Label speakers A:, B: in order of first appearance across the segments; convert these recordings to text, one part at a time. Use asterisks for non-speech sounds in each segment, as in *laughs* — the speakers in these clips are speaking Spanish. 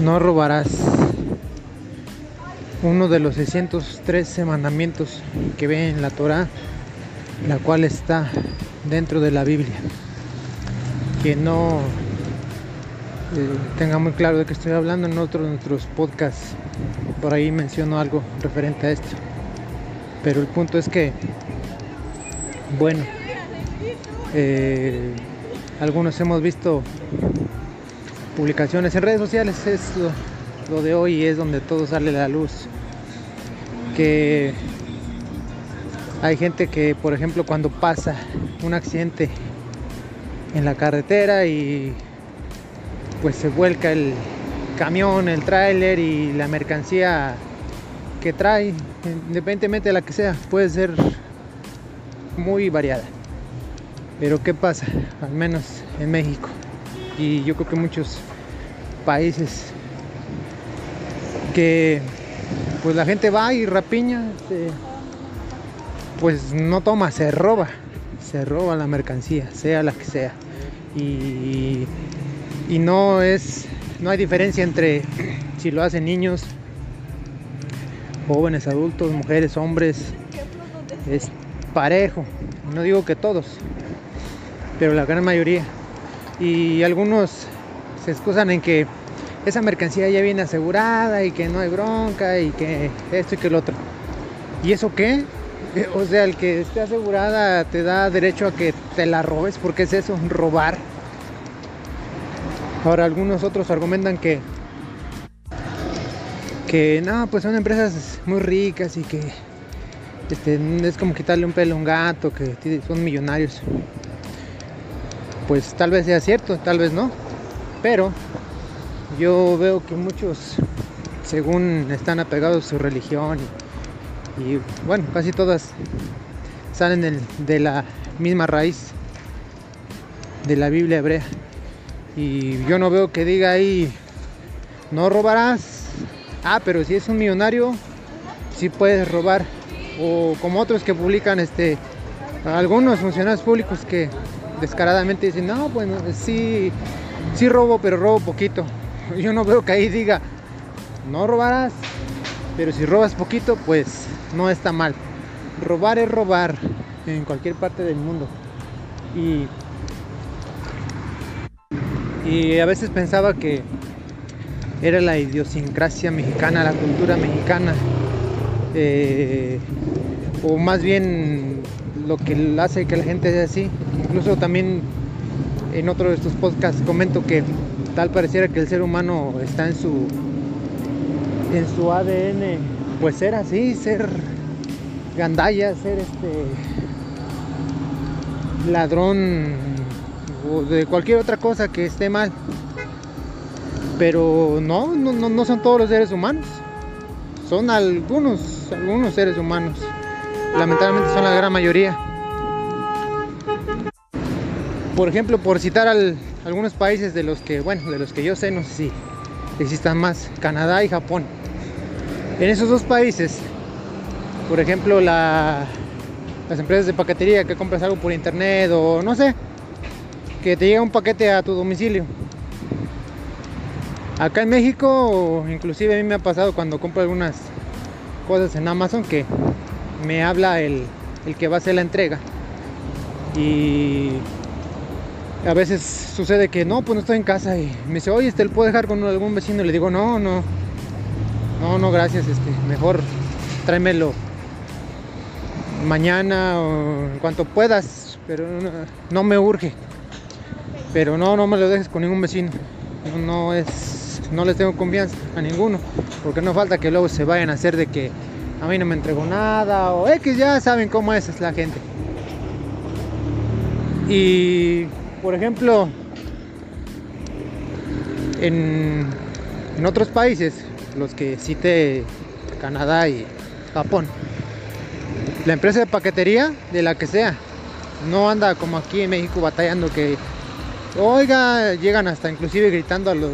A: No robarás. Uno de los 613 mandamientos que ve en la Torah, la cual está dentro de la Biblia. Que no eh, tenga muy claro de que estoy hablando en otro de nuestros podcasts. Por ahí menciono algo referente a esto. Pero el punto es que, bueno, eh, algunos hemos visto publicaciones en redes sociales, es lo, de hoy, es donde todo sale a la luz. Que hay gente que, por ejemplo, cuando pasa un accidente en la carretera y pues se vuelca el camión, el tráiler y la mercancía que trae, independientemente de la que sea, puede ser muy variada. Pero ¿qué pasa? Al menos en México. Y yo creo que muchos países que pues la gente va y rapiña, pues no toma, se roba. Se roba la mercancía, sea la que sea. Y, y no es, no hay diferencia entre si lo hacen niños, jóvenes, adultos, mujeres, hombres. Es parejo. No digo que todos, pero la gran mayoría. Y algunos se excusan en que esa mercancía ya viene asegurada y que no hay bronca y que esto y que el otro. ¿Y eso qué? Eh, o sea, el que esté asegurada te da derecho a que te la robes, porque es eso, robar. Ahora algunos otros argumentan que que no, pues son empresas muy ricas y que este, es como quitarle un pelo a un gato, que son millonarios pues tal vez sea cierto, tal vez no. Pero yo veo que muchos, según están apegados a su religión y, bueno, casi todas salen de la misma raíz de la Biblia hebrea. Y yo no veo que diga ahí, no robarás. Ah, pero si es un millonario, sí puedes robar. O como otros que publican, este, algunos funcionarios públicos que descaradamente dicen, no, bueno, sí, sí robo, pero robo poquito. *laughs* Yo no veo que ahí diga, no robarás, pero si robas poquito, pues no está mal. Robar es robar en cualquier parte del mundo. Y, a veces pensaba que era la idiosincrasia mexicana, la cultura mexicana, eh, o más bien lo que hace que la gente sea así. Incluso también en otro de estos podcasts comento que tal pareciera que el ser humano está en su en su ADN, pues ser así, ser gandalla, ser este ladrón o de cualquier otra cosa que esté mal. Pero no, no, no son todos los seres humanos. Son algunos, algunos seres humanos lamentablemente son la gran mayoría. Por ejemplo, por citar algunos países de los que, bueno, de los que yo sé, no sé si existan más, Canadá y Japón. En esos dos países, por ejemplo, las empresas de paquetería que compras algo por internet o no sé, que te llega un paquete a tu domicilio. Acá en México, inclusive a mí me ha pasado cuando compro algunas cosas en Amazon que me habla el, que va a hacer la entrega. Y a veces sucede que no, pues no estoy en casa y me dice, oye, ¿este lo puedo dejar con algún vecino? Y le digo, no, no, no, no, gracias, este, mejor tráemelo mañana o en cuanto puedas, pero no, me urge. Pero no, no me lo dejes con ningún vecino. No, es, no les tengo confianza a ninguno, porque no falta que luego se vayan a hacer de que a mí no me entregó nada, o X, ya saben cómo es la gente. Y, por ejemplo, en, otros países, los que cité, Canadá y Japón, la empresa de paquetería, de la que sea, no anda como aquí en México batallando que, oiga, llegan hasta inclusive gritando a los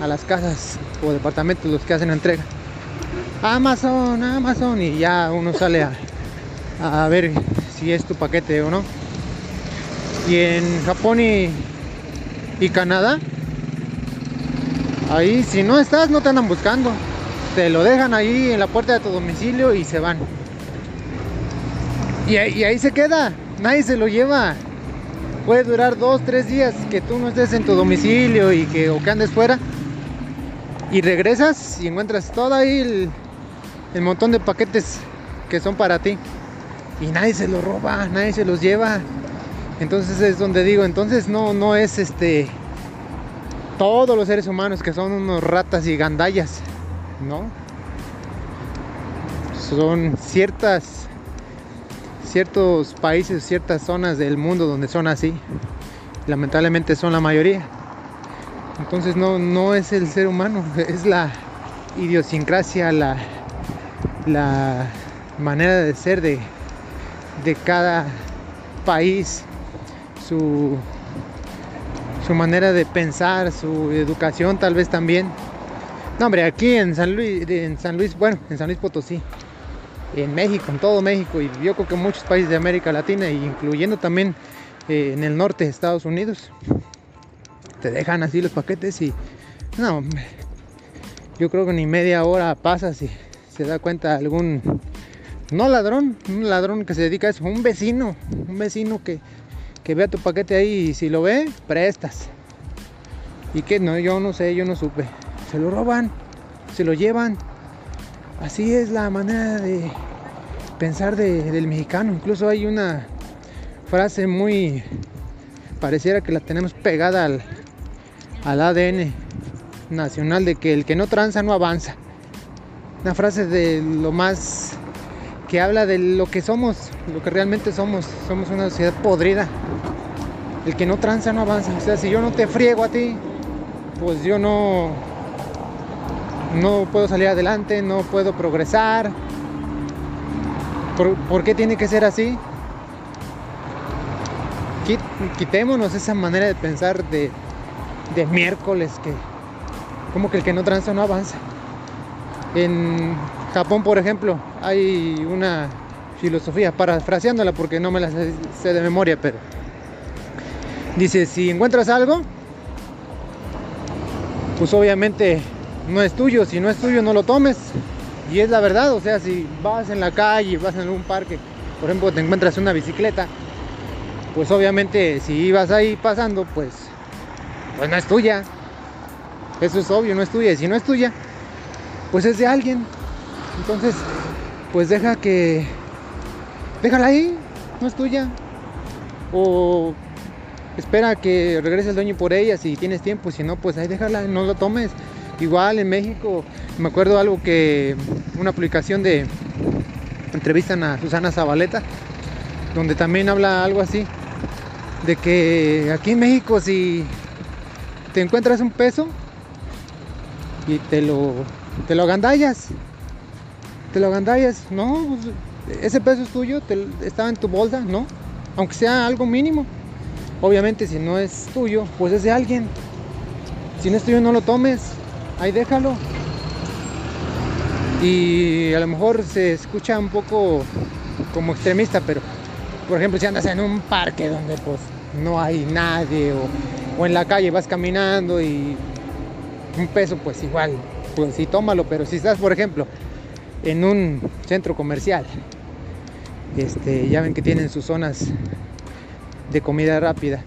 A: a las casas o departamentos los que hacen entrega. Amazon, Amazon y ya uno sale a, a ver si es tu paquete o no. Y en Japón y, Canadá Ahí, si no estás, no te andan buscando. Te lo dejan ahí en la puerta de tu domicilio y se van. Y, ahí- se queda. Nadie se lo lleva. Puede durar dos, tres días que tú no estés en tu domicilio y que o que andes fuera. Y regresas y encuentras todo ahí el montón de paquetes que son para ti. Y nadie se los roba, nadie se los lleva. Entonces es donde digo, entonces no, no es este todos los seres humanos que son unos ratas y gandallas, ¿no? Son ciertas ciertos países, ciertas zonas del mundo donde son así. Lamentablemente son la mayoría. Entonces no, no es el ser humano, *laughs* es la idiosincrasia, la, la manera de ser de, de cada país, su, su manera de pensar, su educación tal vez también. No, hombre, aquí en San Luis, en San Luis, bueno, en San Luis Potosí, en México, en todo México, y yo creo que muchos países de América Latina, incluyendo también eh, en el norte de Estados Unidos, te dejan así los paquetes y no, hombre, yo creo que ni media hora pasa si se da cuenta algún, no ladrón, un ladrón que se dedica a eso, un vecino, un vecino que, que vea tu paquete ahí y si lo ve, prestas. Y que no, yo no sé, yo no supe. Se lo roban, se lo llevan. Así es la manera de pensar de- del mexicano. Incluso hay una frase muy pareciera que la tenemos pegada al, al ADN nacional de que el que no tranza no avanza. Una frase de lo más que habla de lo que somos, lo que realmente somos. Somos una sociedad podrida. El que no tranza no avanza. O sea, si yo no te friego a ti, pues yo no no puedo salir adelante, no puedo progresar. ¿Por, qué tiene que ser así? Quit- Quitémonos esa manera de pensar de, de miércoles que como que el que no tranza no avanza. En Japón, por ejemplo, hay una filosofía, parafraseándola porque no me la sé, de memoria, pero dice, si encuentras algo, pues obviamente no es tuyo, si no es tuyo no lo tomes. Y es la verdad, o sea, si vas en la calle, vas en algún parque, por ejemplo, te encuentras una bicicleta, pues obviamente si ibas ahí pasando, pues, pues no es tuya. Eso es obvio, no es tuya. Y si no es tuya, pues es de alguien. Entonces, pues deja que... Déjala ahí, no es tuya. O espera que regrese el dueño por ella si tienes tiempo. Si no, pues ahí déjala, no lo tomes. Igual en México, me acuerdo algo que... Una publicación de... Entrevistan a Susana Zabaleta, donde también habla algo así. De que aquí en México si te encuentras un peso y te lo, te lo agandallas. Te lo agandallas. No, pues, ese peso es tuyo, estaba en tu bolsa, ¿no? Aunque sea algo mínimo. Obviamente si no es tuyo, pues es de alguien. Si no es tuyo, no lo tomes. Ahí déjalo. Y a lo mejor se escucha un poco como extremista, pero por ejemplo si andas en un parque donde pues no hay nadie o, o en la calle vas caminando y un peso pues igual, pues sí tómalo, pero si estás por ejemplo en un centro comercial, este, ya ven que tienen sus zonas de comida rápida.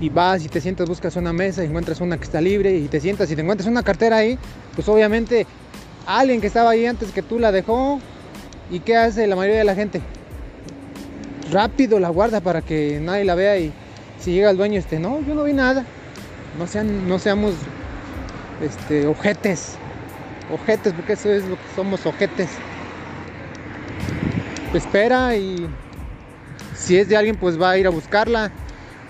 A: Y vas y te sientas, buscas una mesa, encuentras una que está libre y te sientas. Y te encuentras una cartera ahí, pues obviamente alguien que estaba ahí antes que tú la dejó. Y qué hace la mayoría de la gente rápido la guarda para que nadie la vea y si llega el dueño este no yo no vi nada. No sean no seamos este ojetes ojetes porque eso es lo que somos ojetes. Espera y si es de alguien pues va a ir a buscarla.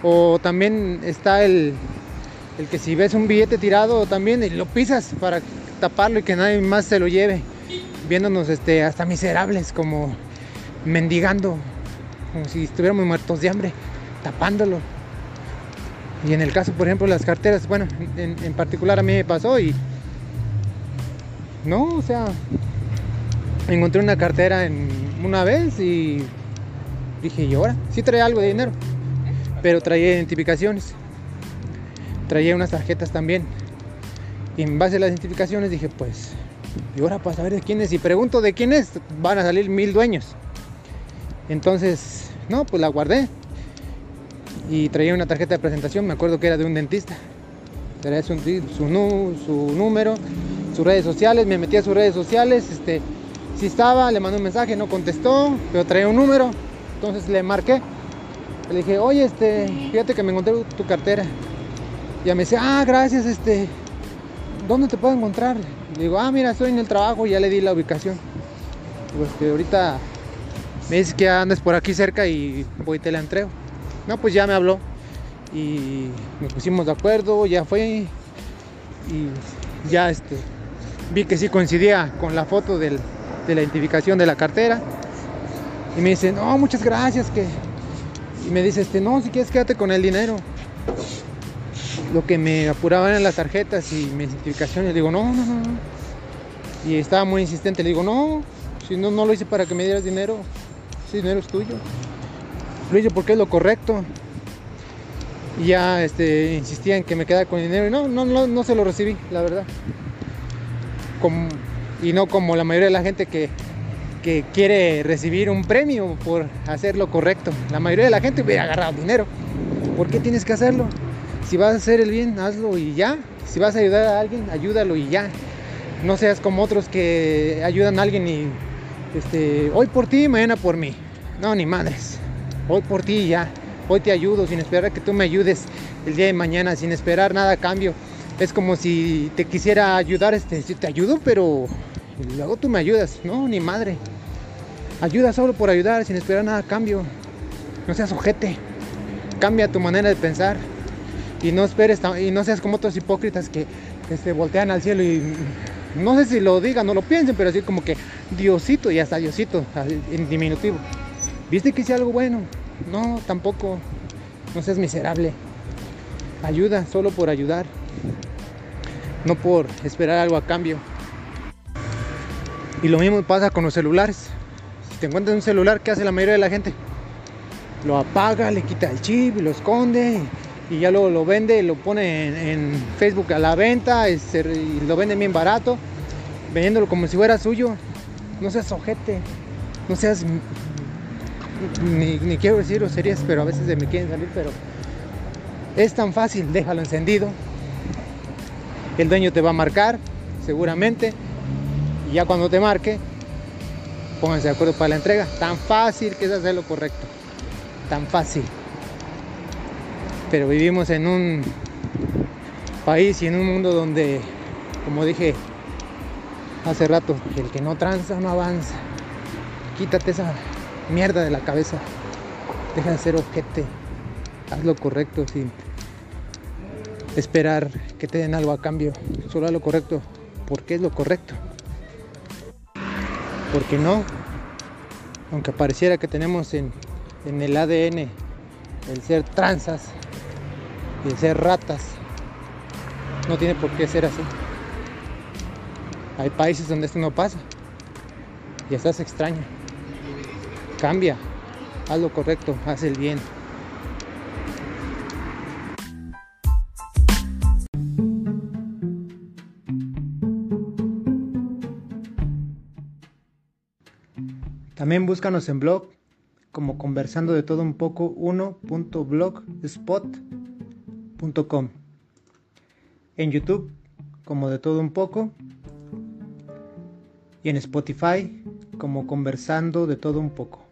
A: O también está el el que si ves un billete tirado también lo pisas para taparlo y que nadie más se lo lleve. Viéndonos este hasta miserables como mendigando como si estuviéramos muertos de hambre tapándolo. Y en el caso por ejemplo las carteras bueno en, en particular a mí me pasó y no o sea encontré una cartera en una vez y dije y ahora sí traía algo de dinero pero traía identificaciones traía unas tarjetas también Y en base a las identificaciones dije, pues, y ahora para saber de quién es, y pregunto de quién es, van a salir mil dueños. Entonces, no, pues la guardé. Y traía una tarjeta de presentación, me acuerdo que era de un dentista. Traía su, su, su número, sus redes sociales, me metí a sus redes sociales, este, si estaba, le mandé un mensaje, no contestó, pero traía un número, entonces le marqué. Le dije, oye, este, fíjate que me encontré tu cartera. Ya me dice, ah, gracias, este, ¿dónde te puedo encontrar? Le digo, ah, mira, estoy en el trabajo, ya le di la ubicación. Pues que ahorita me dice que andes por aquí cerca y voy y te la entrego. No, pues ya me habló y nos pusimos de acuerdo, ya fue y ya este, vi que sí coincidía con la foto de la identificación de la cartera y me dice, no, muchas gracias, que... Y me dice, este, no, si quieres quédate con el dinero. Lo que me apuraban eran las tarjetas y mis identificaciones. Le digo, no, no, no. Y estaba muy insistente. Le digo, no, si no, no lo hice para que me dieras dinero. Ese dinero es tuyo. Lo hice porque es lo correcto. Y ya este, insistía en que me quedara con dinero. Y no, no, no, no se lo recibí, la verdad. Y no como la mayoría de la gente que, que quiere recibir un premio por hacer lo correcto. La mayoría de la gente hubiera agarrado dinero. ¿Por qué tienes que hacerlo? Si vas a hacer el bien, hazlo y ya. Si vas a ayudar a alguien, ayúdalo y ya. No seas como otros que ayudan a alguien y este, hoy por ti, mañana por mí. No, ni madres. Hoy por ti y ya. Hoy te ayudo sin esperar que tú me ayudes el día de mañana, sin esperar nada a cambio. Es como si te quisiera ayudar, este, te ayudo, pero luego tú me ayudas. No, ni madre. Ayuda solo por ayudar, sin esperar nada a cambio. No seas ojete. Cambia tu manera de pensar. Y no esperes y no seas como otros hipócritas que, se voltean al cielo y no sé si lo digan o lo piensen, pero así como que Diosito y hasta Diosito en diminutivo. ¿Viste que hice algo bueno? No, tampoco. No seas miserable. Ayuda solo por ayudar. No por esperar algo a cambio. Y lo mismo pasa con los celulares. Si te encuentras un celular, ¿qué hace la mayoría de la gente? Lo apaga, le quita el chip, lo esconde y ya luego lo vende, lo pone en, Facebook a la venta y, lo vende bien barato, vendiéndolo como si fuera suyo. No seas ojete, no seas. Ni, quiero decir groserías, pero a veces se me quieren salir, pero es tan fácil, déjalo encendido. El dueño te va a marcar, seguramente, y ya cuando te marque, pónganse de acuerdo para la entrega. Tan fácil que es hacer lo correcto, tan fácil pero vivimos en un país y en un mundo donde, como dije hace rato, el que no tranza no avanza. Quítate esa mierda de la cabeza. Deja de ser objeto. Haz lo correcto sin esperar que te den algo a cambio. Solo haz lo correcto porque es lo correcto. Porque no, aunque pareciera que tenemos en, en el ADN el ser transas, y ser ratas. No tiene por qué ser así. Hay países donde esto no pasa. Y estás extraño. Cambia. Haz lo correcto. Haz el bien. También búscanos en blog como conversando de todo un poco 1.blogspot.com en YouTube como de todo un poco y en Spotify como conversando de todo un poco.